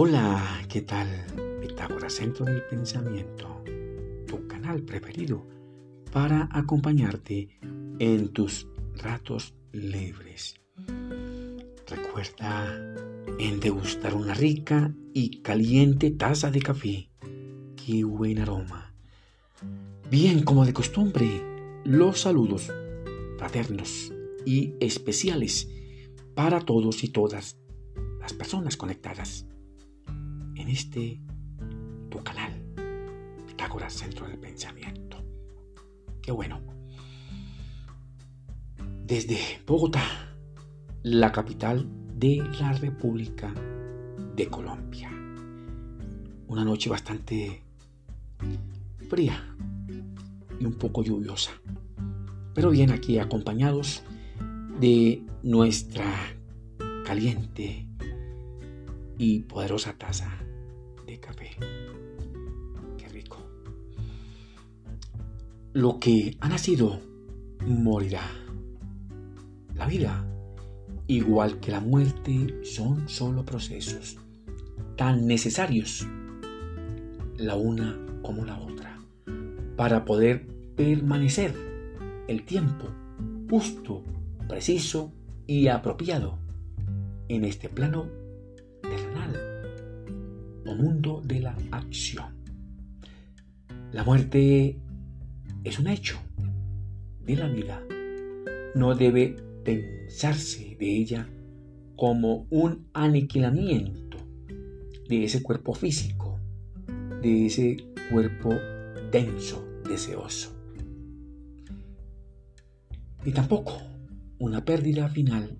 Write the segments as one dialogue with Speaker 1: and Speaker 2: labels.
Speaker 1: Hola, ¿qué tal? Pitágoras Centro del Pensamiento, tu canal preferido para acompañarte en tus ratos libres. Recuerda en degustar una rica y caliente taza de café. ¡Qué buen aroma! Bien, como de costumbre, los saludos fraternos y especiales para todos y todas las personas conectadas en este tu canal, Pitágoras Centro del Pensamiento. Qué bueno. Desde Bogotá, la capital de la República de Colombia. Una noche bastante fría y un poco lluviosa. Pero bien aquí acompañados de nuestra caliente y poderosa taza café. Qué rico. Lo que ha nacido morirá. La vida, igual que la muerte, son solo procesos tan necesarios, la una como la otra, para poder permanecer el tiempo justo, preciso y apropiado en este plano o mundo de la acción. La muerte es un hecho de la vida. No debe pensarse de ella como un aniquilamiento de ese cuerpo físico, de ese cuerpo denso, deseoso. Ni tampoco una pérdida final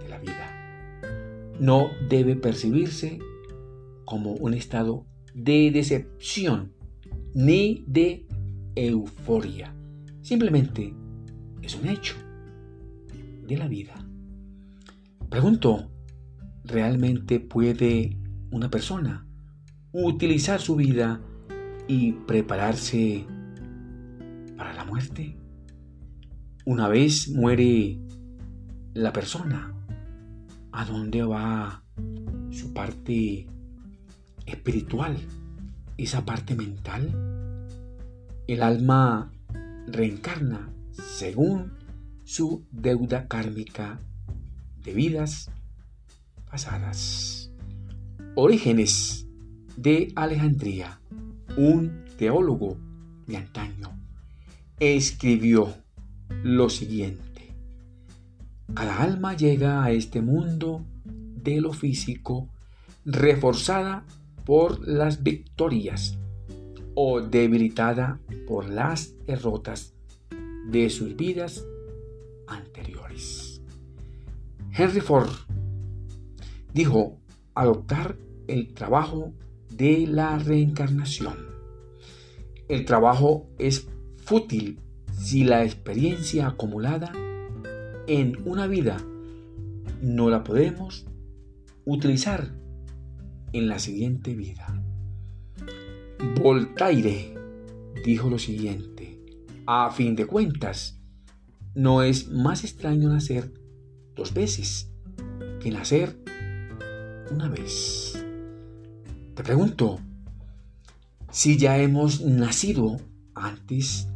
Speaker 1: de la vida. No debe percibirse como un estado de decepción ni de euforia. Simplemente es un hecho de la vida. Pregunto, ¿realmente puede una persona utilizar su vida y prepararse para la muerte? Una vez muere la persona, ¿a dónde va su parte espiritual, esa parte mental. El alma reencarna según su deuda kármica de vidas pasadas. Orígenes de Alejandría, un teólogo de antaño, escribió lo siguiente. Cada alma llega a este mundo de lo físico reforzada por las victorias o debilitada por las derrotas de sus vidas anteriores. Henry Ford dijo adoptar el trabajo de la reencarnación. El trabajo es fútil si la experiencia acumulada en una vida no la podemos utilizar en la siguiente vida. Voltaire dijo lo siguiente, a fin de cuentas, no es más extraño nacer dos veces que nacer una vez. Te pregunto, si ya hemos nacido antes,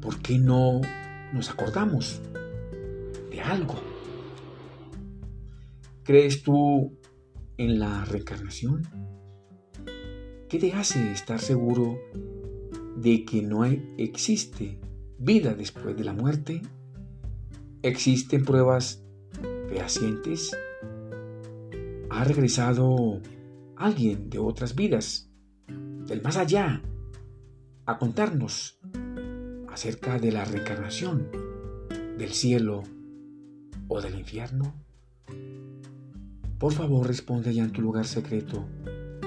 Speaker 1: ¿por qué no nos acordamos de algo? ¿Crees tú en la reencarnación? ¿Qué te hace estar seguro de que no existe vida después de la muerte? ¿Existen pruebas fehacientes? ¿Ha regresado alguien de otras vidas, del más allá, a contarnos acerca de la reencarnación, del cielo o del infierno? Por favor, responde allá en tu lugar secreto,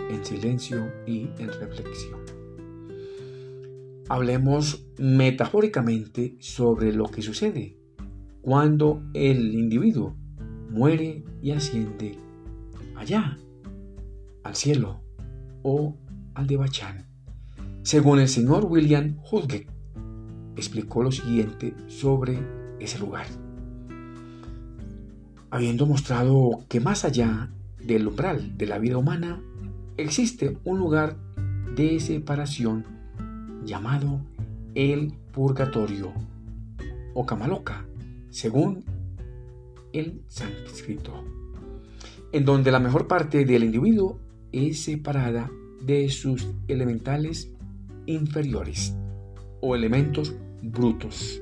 Speaker 1: en silencio y en reflexión. Hablemos metafóricamente sobre lo que sucede cuando el individuo muere y asciende allá, al cielo o al de Bachán. Según el señor William Hudgett, explicó lo siguiente sobre ese lugar habiendo mostrado que más allá del umbral de la vida humana existe un lugar de separación llamado el purgatorio o Kamaloka, según el sánscrito, en donde la mejor parte del individuo es separada de sus elementales inferiores o elementos brutos,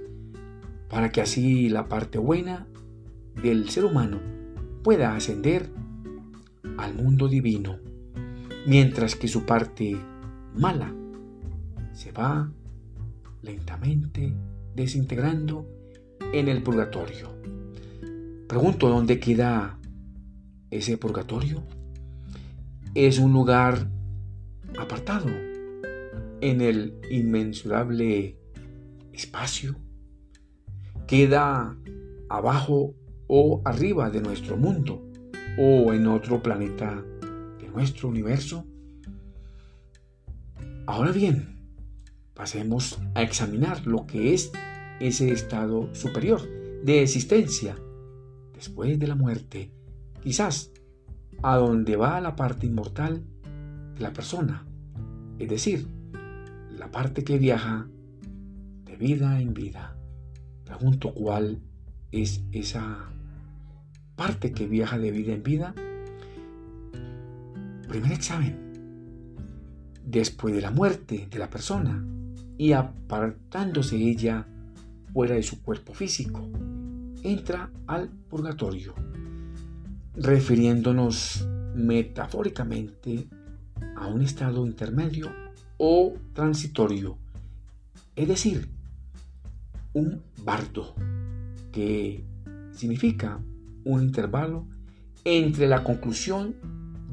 Speaker 1: para que así la parte buena del ser humano pueda ascender al mundo divino, mientras que su parte mala se va lentamente desintegrando en el purgatorio. Pregunto, ¿dónde queda ese purgatorio? Es un lugar apartado en el inmensurable espacio. Queda abajo o arriba de nuestro mundo o en otro planeta de nuestro universo. Ahora bien, pasemos a examinar lo que es ese estado superior de existencia después de la muerte, quizás a donde va la parte inmortal de la persona, es decir, la parte que viaja de vida en vida. Pregunto cuál es esa parte que viaja de vida en vida. Primer examen. Después de la muerte de la persona y apartándose ella fuera de su cuerpo físico, entra al purgatorio, refiriéndonos metafóricamente a un estado intermedio o transitorio, es decir, un bardo, que significa un intervalo entre la conclusión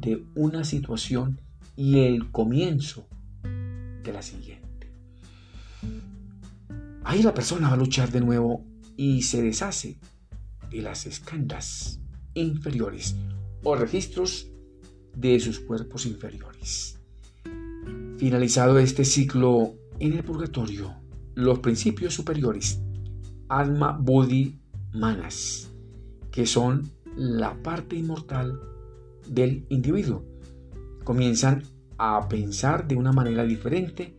Speaker 1: de una situación y el comienzo de la siguiente. Ahí la persona va a luchar de nuevo y se deshace de las escandas inferiores o registros de sus cuerpos inferiores. Finalizado este ciclo en el purgatorio, los principios superiores, alma, buddhi, manas, que son la parte inmortal del individuo, comienzan a pensar de una manera diferente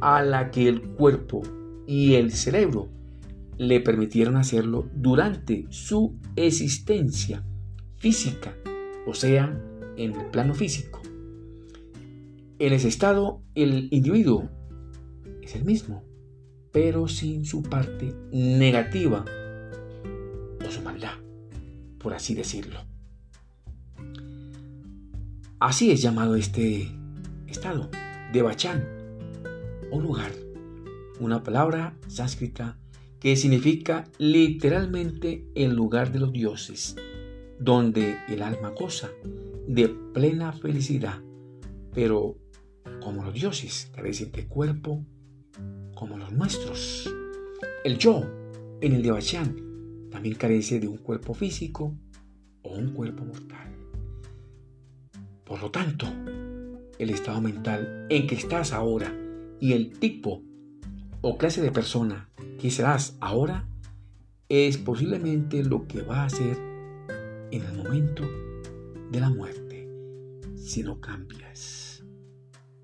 Speaker 1: a la que el cuerpo y el cerebro le permitieron hacerlo durante su existencia física, o sea, en el plano físico. En ese estado, el individuo es el mismo, pero sin su parte negativa o su maldad, por así decirlo. Así es llamado este estado de Bachán o lugar, una palabra sánscrita que significa literalmente el lugar de los dioses, donde el alma goza de plena felicidad, pero como los dioses carecen de cuerpo como los nuestros. El yo en el de también carece de un cuerpo físico o un cuerpo mortal. Por lo tanto, el estado mental en que estás ahora y el tipo o clase de persona que serás ahora es posiblemente lo que va a ser en el momento de la muerte si no cambias.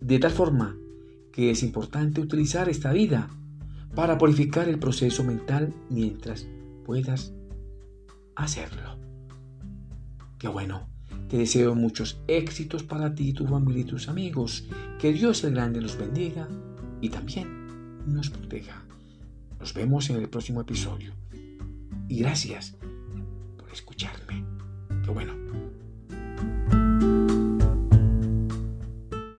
Speaker 1: De tal forma que es importante utilizar esta vida para purificar el proceso mental mientras puedas hacerlo. Qué bueno. Te deseo muchos éxitos para ti, tu familia y tus amigos. Que Dios el Grande los bendiga y también nos proteja. Nos vemos en el próximo episodio. Y gracias por escucharme. Qué bueno.